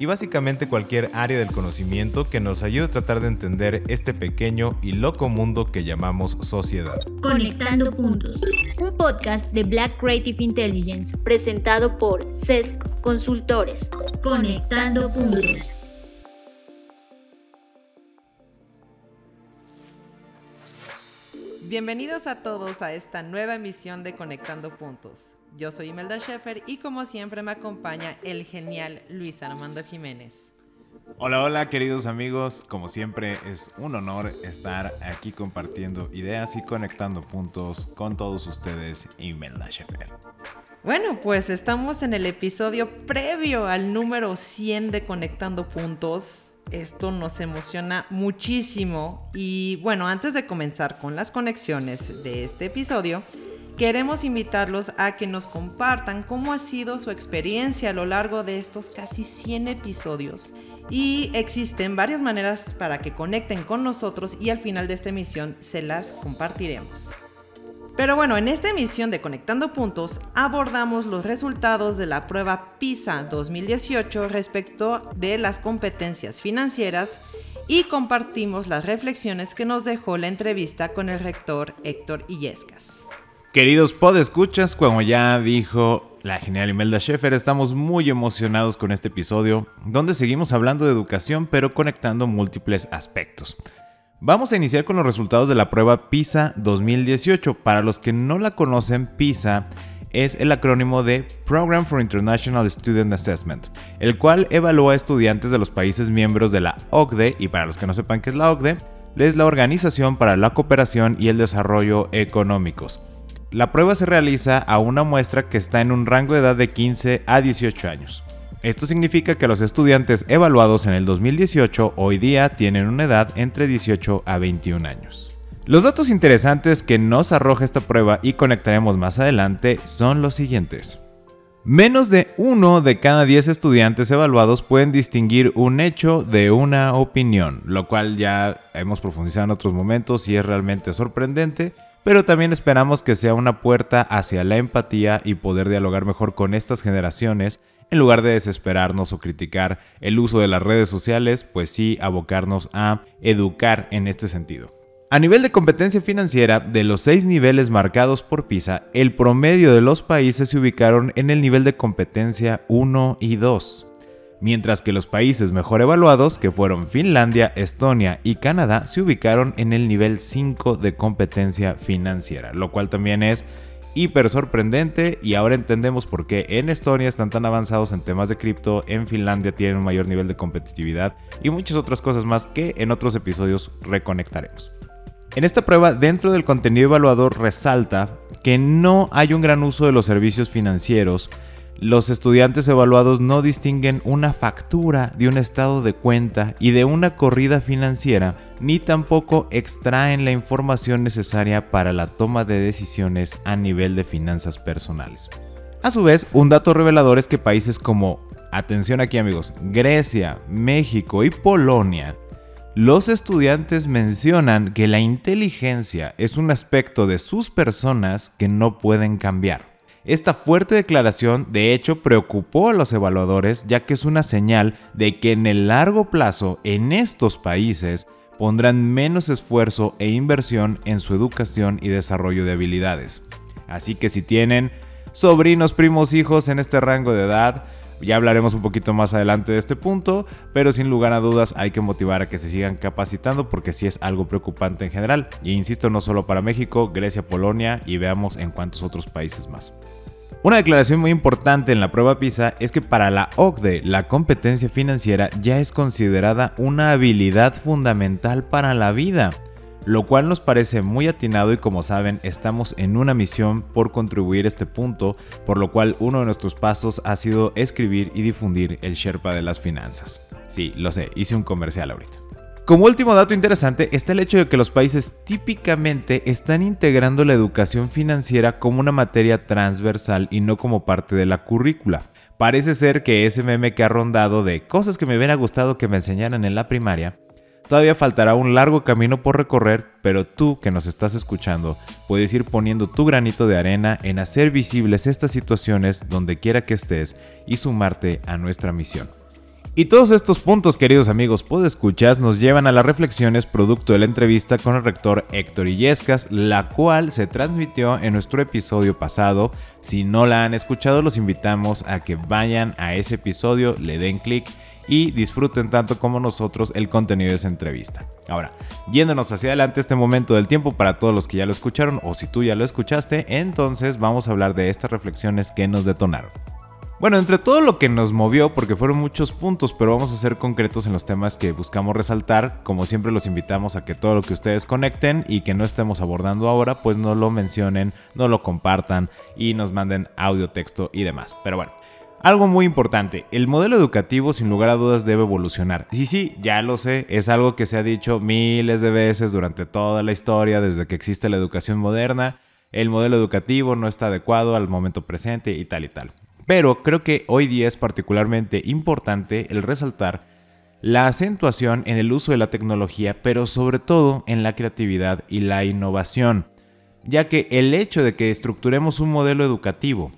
y básicamente cualquier área del conocimiento que nos ayude a tratar de entender este pequeño y loco mundo que llamamos sociedad. Conectando Puntos, un podcast de Black Creative Intelligence presentado por CESC Consultores. Conectando Puntos. Bienvenidos a todos a esta nueva emisión de Conectando Puntos. Yo soy Imelda Schaeffer y como siempre me acompaña el genial Luis Armando Jiménez. Hola, hola queridos amigos, como siempre es un honor estar aquí compartiendo ideas y conectando puntos con todos ustedes, Imelda Schaeffer. Bueno, pues estamos en el episodio previo al número 100 de Conectando Puntos. Esto nos emociona muchísimo y bueno, antes de comenzar con las conexiones de este episodio, queremos invitarlos a que nos compartan cómo ha sido su experiencia a lo largo de estos casi 100 episodios. Y existen varias maneras para que conecten con nosotros y al final de esta emisión se las compartiremos. Pero bueno, en esta emisión de Conectando Puntos abordamos los resultados de la prueba PISA 2018 respecto de las competencias financieras y compartimos las reflexiones que nos dejó la entrevista con el rector Héctor Illescas. Queridos podescuchas, como ya dijo la genial Imelda Schaeffer, estamos muy emocionados con este episodio, donde seguimos hablando de educación pero conectando múltiples aspectos. Vamos a iniciar con los resultados de la prueba PISA 2018. Para los que no la conocen, PISA es el acrónimo de Program for International Student Assessment, el cual evalúa a estudiantes de los países miembros de la OCDE, y para los que no sepan qué es la OCDE, es la Organización para la Cooperación y el Desarrollo Económicos. La prueba se realiza a una muestra que está en un rango de edad de 15 a 18 años. Esto significa que los estudiantes evaluados en el 2018 hoy día tienen una edad entre 18 a 21 años. Los datos interesantes que nos arroja esta prueba y conectaremos más adelante son los siguientes. Menos de uno de cada 10 estudiantes evaluados pueden distinguir un hecho de una opinión, lo cual ya hemos profundizado en otros momentos y es realmente sorprendente pero también esperamos que sea una puerta hacia la empatía y poder dialogar mejor con estas generaciones en lugar de desesperarnos o criticar el uso de las redes sociales, pues sí abocarnos a educar en este sentido. A nivel de competencia financiera, de los seis niveles marcados por PISA, el promedio de los países se ubicaron en el nivel de competencia 1 y 2 mientras que los países mejor evaluados, que fueron Finlandia, Estonia y Canadá, se ubicaron en el nivel 5 de competencia financiera, lo cual también es hiper sorprendente y ahora entendemos por qué en Estonia están tan avanzados en temas de cripto, en Finlandia tienen un mayor nivel de competitividad y muchas otras cosas más que en otros episodios reconectaremos. En esta prueba, dentro del contenido evaluador resalta que no hay un gran uso de los servicios financieros, los estudiantes evaluados no distinguen una factura de un estado de cuenta y de una corrida financiera, ni tampoco extraen la información necesaria para la toma de decisiones a nivel de finanzas personales. A su vez, un dato revelador es que países como, atención aquí amigos, Grecia, México y Polonia, los estudiantes mencionan que la inteligencia es un aspecto de sus personas que no pueden cambiar. Esta fuerte declaración de hecho preocupó a los evaluadores ya que es una señal de que en el largo plazo en estos países pondrán menos esfuerzo e inversión en su educación y desarrollo de habilidades. Así que si tienen sobrinos, primos, hijos en este rango de edad, ya hablaremos un poquito más adelante de este punto, pero sin lugar a dudas hay que motivar a que se sigan capacitando porque sí es algo preocupante en general. Y insisto, no solo para México, Grecia, Polonia y veamos en cuántos otros países más. Una declaración muy importante en la prueba PISA es que para la OCDE la competencia financiera ya es considerada una habilidad fundamental para la vida, lo cual nos parece muy atinado y como saben estamos en una misión por contribuir a este punto, por lo cual uno de nuestros pasos ha sido escribir y difundir el Sherpa de las finanzas. Sí, lo sé, hice un comercial ahorita. Como último dato interesante está el hecho de que los países típicamente están integrando la educación financiera como una materia transversal y no como parte de la currícula. Parece ser que ese meme que ha rondado de cosas que me hubiera gustado que me enseñaran en la primaria, todavía faltará un largo camino por recorrer, pero tú que nos estás escuchando puedes ir poniendo tu granito de arena en hacer visibles estas situaciones donde quiera que estés y sumarte a nuestra misión. Y todos estos puntos, queridos amigos escuchas, nos llevan a las reflexiones producto de la entrevista con el rector Héctor Illescas, la cual se transmitió en nuestro episodio pasado. Si no la han escuchado, los invitamos a que vayan a ese episodio, le den clic y disfruten tanto como nosotros el contenido de esa entrevista. Ahora, yéndonos hacia adelante este momento del tiempo para todos los que ya lo escucharon o si tú ya lo escuchaste, entonces vamos a hablar de estas reflexiones que nos detonaron. Bueno, entre todo lo que nos movió, porque fueron muchos puntos, pero vamos a ser concretos en los temas que buscamos resaltar. Como siempre los invitamos a que todo lo que ustedes conecten y que no estemos abordando ahora, pues no lo mencionen, no lo compartan y nos manden audio, texto y demás. Pero bueno. Algo muy importante, el modelo educativo sin lugar a dudas debe evolucionar. Sí, sí, ya lo sé, es algo que se ha dicho miles de veces durante toda la historia, desde que existe la educación moderna. El modelo educativo no está adecuado al momento presente y tal y tal. Pero creo que hoy día es particularmente importante el resaltar la acentuación en el uso de la tecnología, pero sobre todo en la creatividad y la innovación, ya que el hecho de que estructuremos un modelo educativo,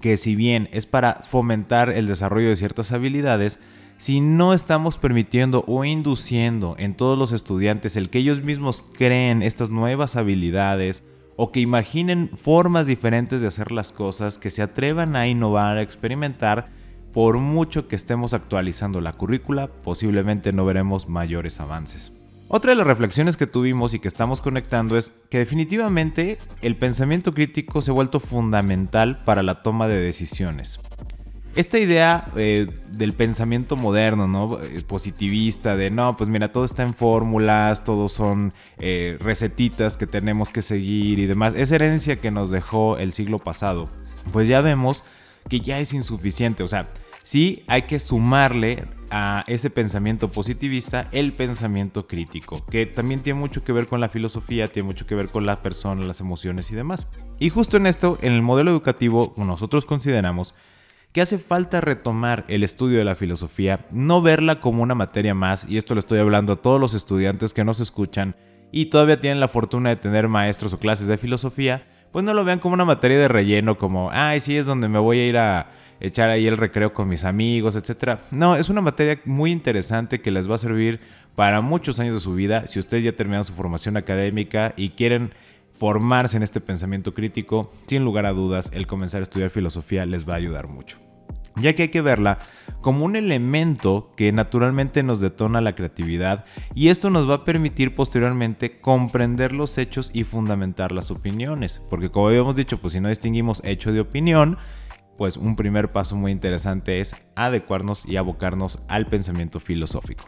que si bien es para fomentar el desarrollo de ciertas habilidades, si no estamos permitiendo o induciendo en todos los estudiantes el que ellos mismos creen estas nuevas habilidades, o que imaginen formas diferentes de hacer las cosas, que se atrevan a innovar, a experimentar, por mucho que estemos actualizando la currícula, posiblemente no veremos mayores avances. Otra de las reflexiones que tuvimos y que estamos conectando es que definitivamente el pensamiento crítico se ha vuelto fundamental para la toma de decisiones. Esta idea eh, del pensamiento moderno, ¿no? Eh, positivista, de no, pues mira, todo está en fórmulas, todo son eh, recetitas que tenemos que seguir y demás. Esa herencia que nos dejó el siglo pasado, pues ya vemos que ya es insuficiente. O sea, sí hay que sumarle a ese pensamiento positivista el pensamiento crítico, que también tiene mucho que ver con la filosofía, tiene mucho que ver con la persona, las emociones y demás. Y justo en esto, en el modelo educativo, nosotros consideramos que hace falta retomar el estudio de la filosofía, no verla como una materia más, y esto lo estoy hablando a todos los estudiantes que nos escuchan y todavía tienen la fortuna de tener maestros o clases de filosofía, pues no lo vean como una materia de relleno, como, ay, sí, es donde me voy a ir a echar ahí el recreo con mis amigos, etc. No, es una materia muy interesante que les va a servir para muchos años de su vida. Si ustedes ya terminaron su formación académica y quieren formarse en este pensamiento crítico, sin lugar a dudas, el comenzar a estudiar filosofía les va a ayudar mucho. Ya que hay que verla como un elemento que naturalmente nos detona la creatividad y esto nos va a permitir posteriormente comprender los hechos y fundamentar las opiniones. Porque como habíamos dicho, pues si no distinguimos hecho de opinión, pues un primer paso muy interesante es adecuarnos y abocarnos al pensamiento filosófico.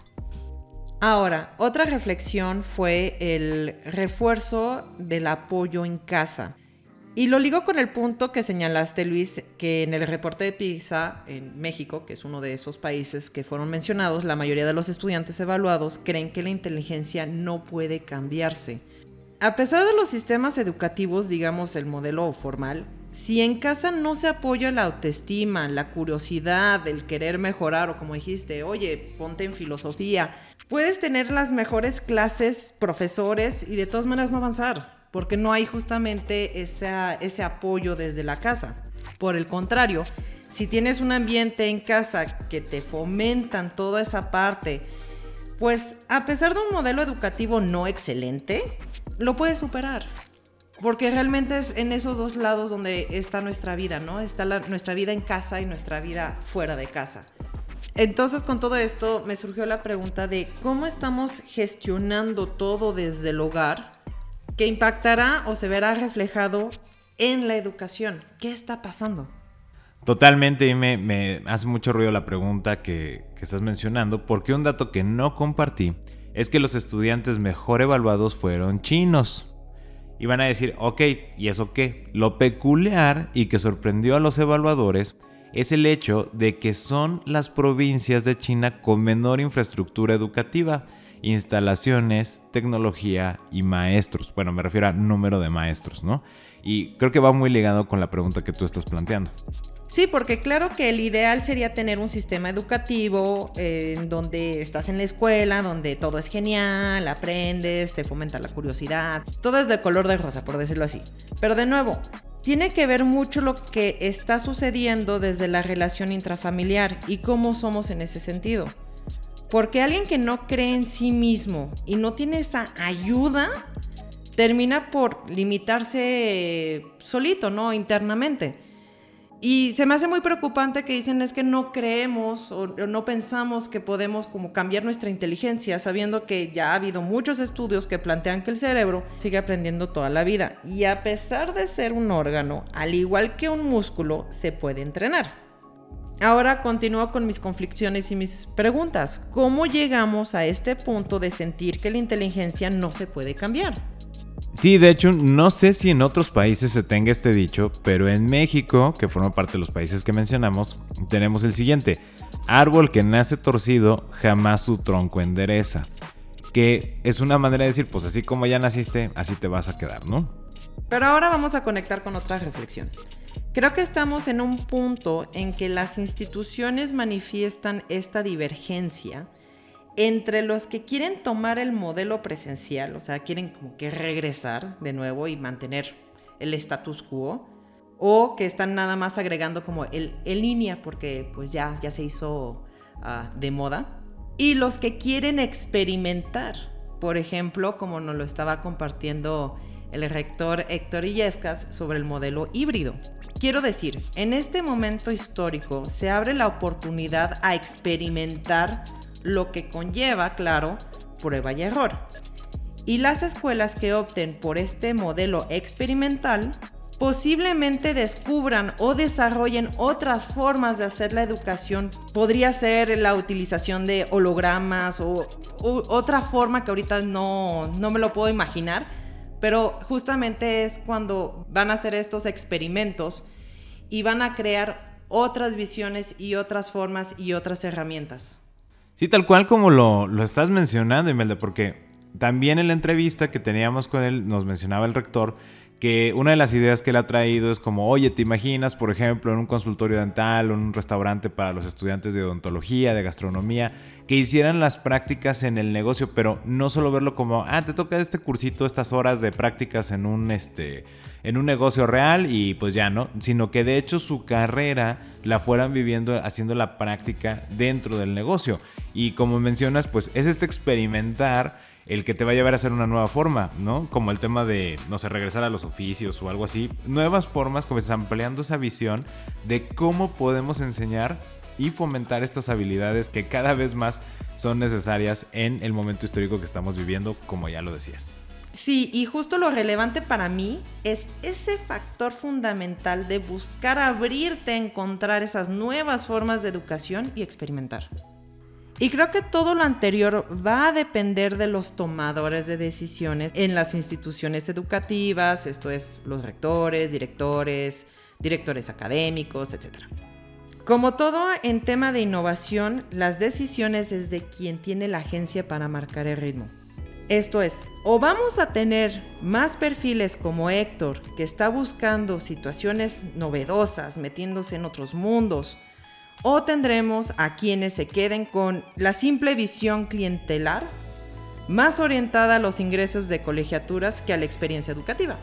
Ahora, otra reflexión fue el refuerzo del apoyo en casa. Y lo ligo con el punto que señalaste, Luis, que en el reporte de PISA en México, que es uno de esos países que fueron mencionados, la mayoría de los estudiantes evaluados creen que la inteligencia no puede cambiarse. A pesar de los sistemas educativos, digamos el modelo formal, si en casa no se apoya la autoestima, la curiosidad, el querer mejorar o como dijiste, oye, ponte en filosofía, puedes tener las mejores clases, profesores y de todas maneras no avanzar, porque no hay justamente ese apoyo desde la casa. Por el contrario, si tienes un ambiente en casa que te fomentan toda esa parte, pues a pesar de un modelo educativo no excelente, lo puedes superar. Porque realmente es en esos dos lados donde está nuestra vida, ¿no? Está nuestra vida en casa y nuestra vida fuera de casa. Entonces con todo esto me surgió la pregunta de cómo estamos gestionando todo desde el hogar que impactará o se verá reflejado en la educación. ¿Qué está pasando? Totalmente, y me, hace mucho ruido la pregunta que estás mencionando, porque un dato que no compartí es que los estudiantes mejor evaluados fueron chinos. Y van a decir, ok, ¿y eso qué? Lo peculiar y que sorprendió a los evaluadores es el hecho de que son las provincias de China con menor infraestructura educativa. instalaciones, tecnología y maestros. Bueno, me refiero a número de maestros, ¿no? Y creo que va muy ligado con la pregunta que tú estás planteando. Sí, porque claro que el ideal sería tener un sistema educativo eh, donde estás en la escuela, donde todo es genial, aprendes, te fomenta la curiosidad, todo es de color de rosa, por decirlo así. Pero de nuevo, tiene que ver mucho lo que está sucediendo desde la relación intrafamiliar y cómo somos en ese sentido. Porque alguien que no cree en sí mismo y no tiene esa ayuda, termina por limitarse solito, ¿no? Internamente. Y se me hace muy preocupante que dicen es que no creemos o no pensamos que podemos como cambiar nuestra inteligencia, sabiendo que ya ha habido muchos estudios que plantean que el cerebro sigue aprendiendo toda la vida. Y a pesar de ser un órgano, al igual que un músculo, se puede entrenar. Ahora continúo con mis conflicciones y mis preguntas. ¿Cómo llegamos a este punto de sentir que la inteligencia no se puede cambiar? Sí, de hecho, no sé si en otros países se tenga este dicho, pero en México, que forma parte de los países que mencionamos, tenemos el siguiente. Árbol que nace torcido, jamás su tronco endereza. Que es una manera de decir, pues así como ya naciste, así te vas a quedar, ¿no? Pero ahora vamos a conectar con otra reflexión. Creo que estamos en un punto en que las instituciones manifiestan esta divergencia entre los que quieren tomar el modelo presencial, o sea, quieren como que regresar de nuevo y mantener el status quo, o que están nada más agregando como el en línea porque pues ya, ya se hizo ah, de moda, y los que quieren experimentar, por ejemplo, como nos lo estaba compartiendo el rector Héctor Illescas sobre el modelo híbrido. Quiero decir, en este momento histórico se abre la oportunidad a experimentar lo que conlleva, claro, prueba y error. Y las escuelas que opten por este modelo experimental posiblemente descubran o desarrollen otras formas de hacer la educación. Podría ser la utilización de hologramas o, otra forma que ahorita no, no me lo puedo imaginar, pero justamente es cuando van a hacer estos experimentos y van a crear otras visiones y otras formas y otras herramientas. Sí, tal cual como lo, lo estás mencionando, Imelda, porque también en la entrevista que teníamos con él nos mencionaba el rector que una de las ideas que él ha traído es como, oye, ¿te imaginas, por ejemplo, en un consultorio dental o en un restaurante para los estudiantes de odontología, de gastronomía, que hicieran las prácticas en el negocio, pero no solo verlo como, ah, te toca este cursito, estas horas de prácticas en un, este, en un negocio real y pues ya, ¿no? Sino que de hecho su carrera la fueran viviendo haciendo la práctica dentro del negocio. Y como mencionas, pues es este experimentar el que te va a llevar a hacer una nueva forma, ¿no? Como el tema de, no sé, regresar a los oficios o algo así. Nuevas formas, como ampliando esa visión de cómo podemos enseñar y fomentar estas habilidades que cada vez más son necesarias en el momento histórico que estamos viviendo, como ya lo decías. Sí, y justo lo relevante para mí es ese factor fundamental de buscar abrirte a encontrar esas nuevas formas de educación y experimentar. Y creo que todo lo anterior va a depender de los tomadores de decisiones en las instituciones educativas, esto es los rectores, directores, directores académicos, etc. Como todo en tema de innovación, las decisiones es de quien tiene la agencia para marcar el ritmo. Esto es, o vamos a tener más perfiles como Héctor, que está buscando situaciones novedosas, metiéndose en otros mundos, o tendremos a quienes se queden con la simple visión clientelar, más orientada a los ingresos de colegiaturas que a la experiencia educativa.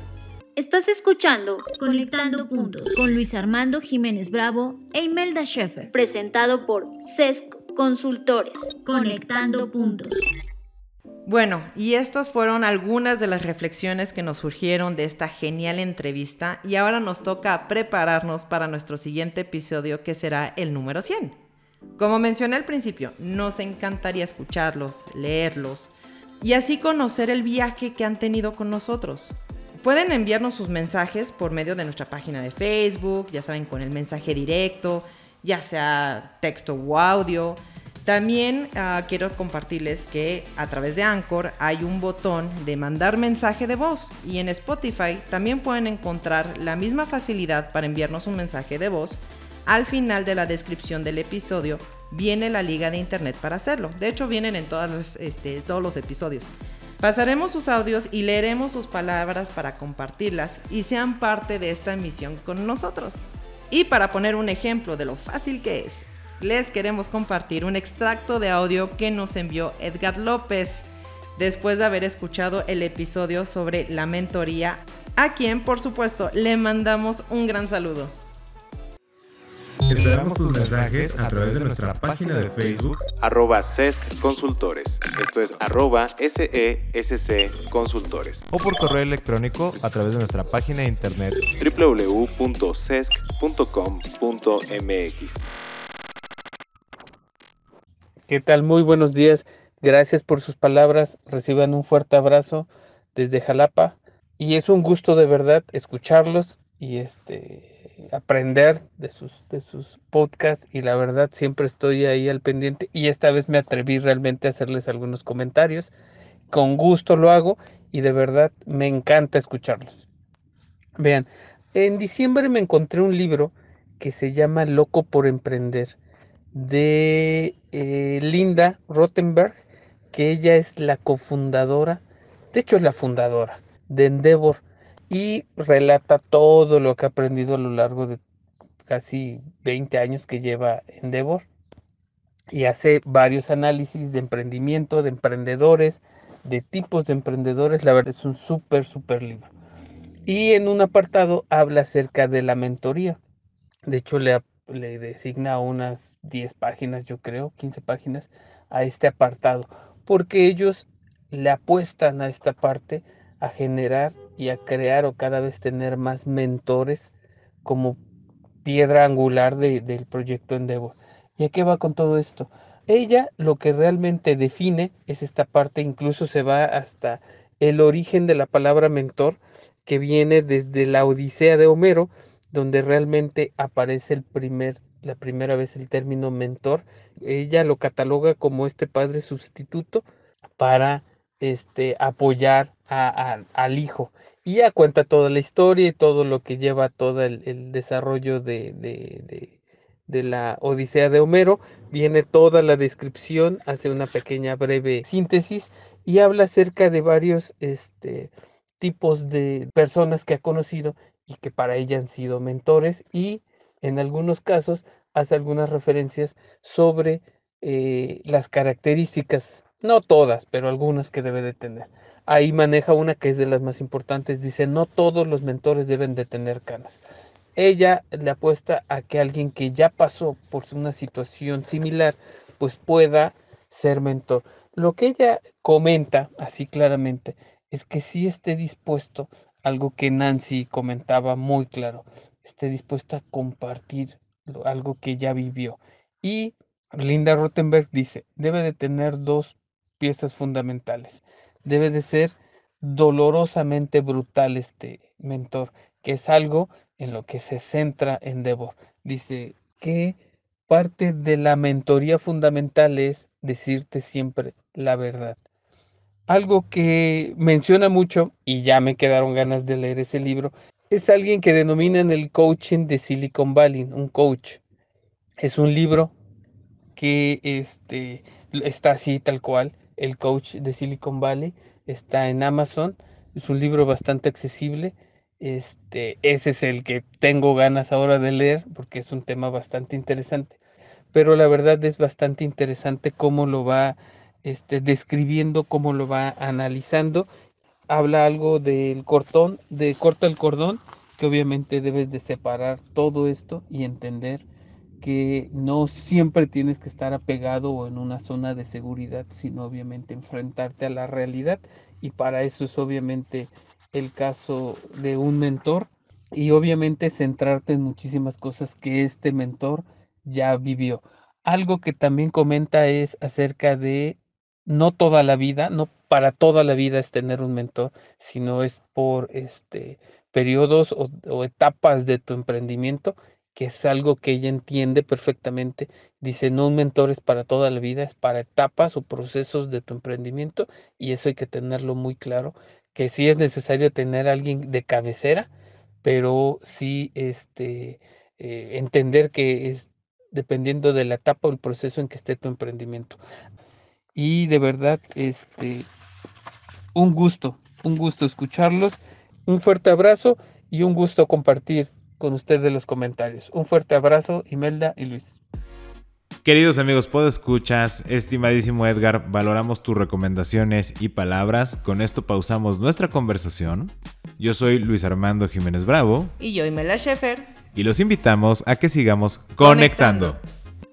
Estás escuchando Conectando Puntos con Luis Armando Jiménez Bravo e Imelda Schaeffer, presentado por CESC Consultores. Conectando Puntos. Bueno, y estas fueron algunas de las reflexiones que nos surgieron de esta genial entrevista y ahora nos toca prepararnos para nuestro siguiente episodio que será el número 100. Como mencioné al principio, nos encantaría escucharlos, leerlos y así conocer el viaje que han tenido con nosotros. Pueden enviarnos sus mensajes por medio de nuestra página de Facebook, ya saben, con el mensaje directo, ya sea texto o audio. También ah, quiero compartirles que a través de Anchor hay un botón de mandar mensaje de voz y en Spotify también pueden encontrar la misma facilidad para enviarnos un mensaje de voz al final de la descripción del episodio viene la liga de internet para hacerlo. De hecho, vienen en este, todos los episodios. Pasaremos sus audios y leeremos sus palabras para compartirlas y sean parte de esta emisión con nosotros. Y para poner un ejemplo de lo fácil que es, les queremos compartir un extracto de audio que nos envió Edgar López después de haber escuchado el episodio sobre la mentoría, a quien por supuesto le mandamos un gran saludo. Esperamos tus mensajes a través de nuestra página de Facebook, arroba SESC Consultores. Esto es arroba SESC Consultores. O por correo electrónico a través de nuestra página de internet www.sesc.com.mx. ¿Qué tal? Muy buenos días. Gracias por sus palabras. Reciban un fuerte abrazo desde Jalapa. Y es un gusto de verdad escucharlos y este aprender de sus, de sus podcasts y la verdad siempre estoy ahí al pendiente y esta vez me atreví realmente a hacerles algunos comentarios. Con gusto lo hago y de verdad me encanta escucharlos. Vean, en diciembre me encontré un libro que se llama Loco por Emprender de eh, Linda Rottenberg, que ella es la cofundadora, de hecho es la fundadora de Endeavor y relata todo lo que ha aprendido a lo largo de casi 20 años que lleva Endeavor y hace varios análisis de emprendimiento, de emprendedores, de tipos de emprendedores. La verdad es un súper, súper libro. Y en un apartado habla acerca de la mentoría. De hecho, le, le designa unas 10 páginas, yo creo, 15 páginas a este apartado, porque ellos le apuestan a esta parte a generar y a crear o cada vez tener más mentores como piedra angular del proyecto Endeavor. ¿Y a qué va con todo esto? Ella lo que realmente define es esta parte, incluso se va hasta el origen de la palabra mentor, que viene desde la Odisea de Homero, donde realmente aparece el primer, la primera vez el término mentor. Ella lo cataloga como este padre sustituto para este, apoyar al hijo. Y ya cuenta toda la historia y todo lo que lleva todo el, desarrollo de, de, la Odisea de Homero. Viene toda la descripción, hace una pequeña breve síntesis y habla acerca de varios este, tipos de personas que ha conocido y que para ella han sido mentores y en algunos casos hace algunas referencias sobre eh, las características no todas, pero algunas que debe de tener. Ahí maneja una que es de las más importantes. Dice, no todos los mentores deben de tener canas. Ella le apuesta a que alguien que ya pasó por una situación similar, pues pueda ser mentor. Lo que ella comenta así claramente es que sí esté dispuesto, algo que Nancy comentaba muy claro, esté dispuesta a compartir algo que ya vivió. Y Linda Rottenberg dice, debe de tener dos piezas fundamentales. Debe de ser dolorosamente brutal este mentor, que es algo en lo que se centra Endeavor. Dice que parte de la mentoría fundamental es decirte siempre la verdad. Algo que menciona mucho, y ya me quedaron ganas de leer ese libro, es alguien que denominan el coaching de Silicon Valley, un coach. Es un libro que este, está así tal cual, el coach de Silicon Valley, está en Amazon, es un libro bastante accesible. Este, ese es el que tengo ganas ahora de leer porque es un tema bastante interesante. Pero la verdad es bastante interesante cómo lo va este, describiendo, cómo lo va analizando. Habla algo del cortón, de corta el cordón, que obviamente debes de separar todo esto y entender que no siempre tienes que estar apegado o en una zona de seguridad, sino obviamente enfrentarte a la realidad y para eso es obviamente el caso de un mentor y obviamente centrarte en muchísimas cosas que este mentor ya vivió. Algo que también comenta es acerca de no toda la vida, no para toda la vida es tener un mentor, sino es por este periodos o, etapas de tu emprendimiento que es algo que ella entiende perfectamente. Dice, no un mentor es para toda la vida, es para etapas o procesos de tu emprendimiento y eso hay que tenerlo muy claro, que sí es necesario tener a alguien de cabecera, pero sí este, eh, entender que es dependiendo de la etapa o el proceso en que esté tu emprendimiento. Y de verdad, este, un gusto, un gusto escucharlos, un fuerte abrazo y un gusto compartir con ustedes los comentarios. Un fuerte abrazo, Imelda y Luis. Queridos amigos, escuchas, estimadísimo Edgar, valoramos tus recomendaciones y palabras. Con esto pausamos nuestra conversación. Yo soy Luis Armando Jiménez Bravo. Y yo, Imelda Schaefer. Y los invitamos a que sigamos conectando.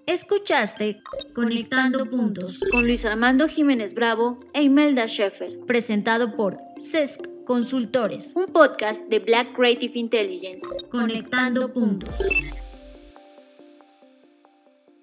Escuchaste Conectando Puntos con Luis Armando Jiménez Bravo e Imelda Schaefer, presentado por CESC Consultores, un podcast de Black Creative Intelligence. Conectando Puntos.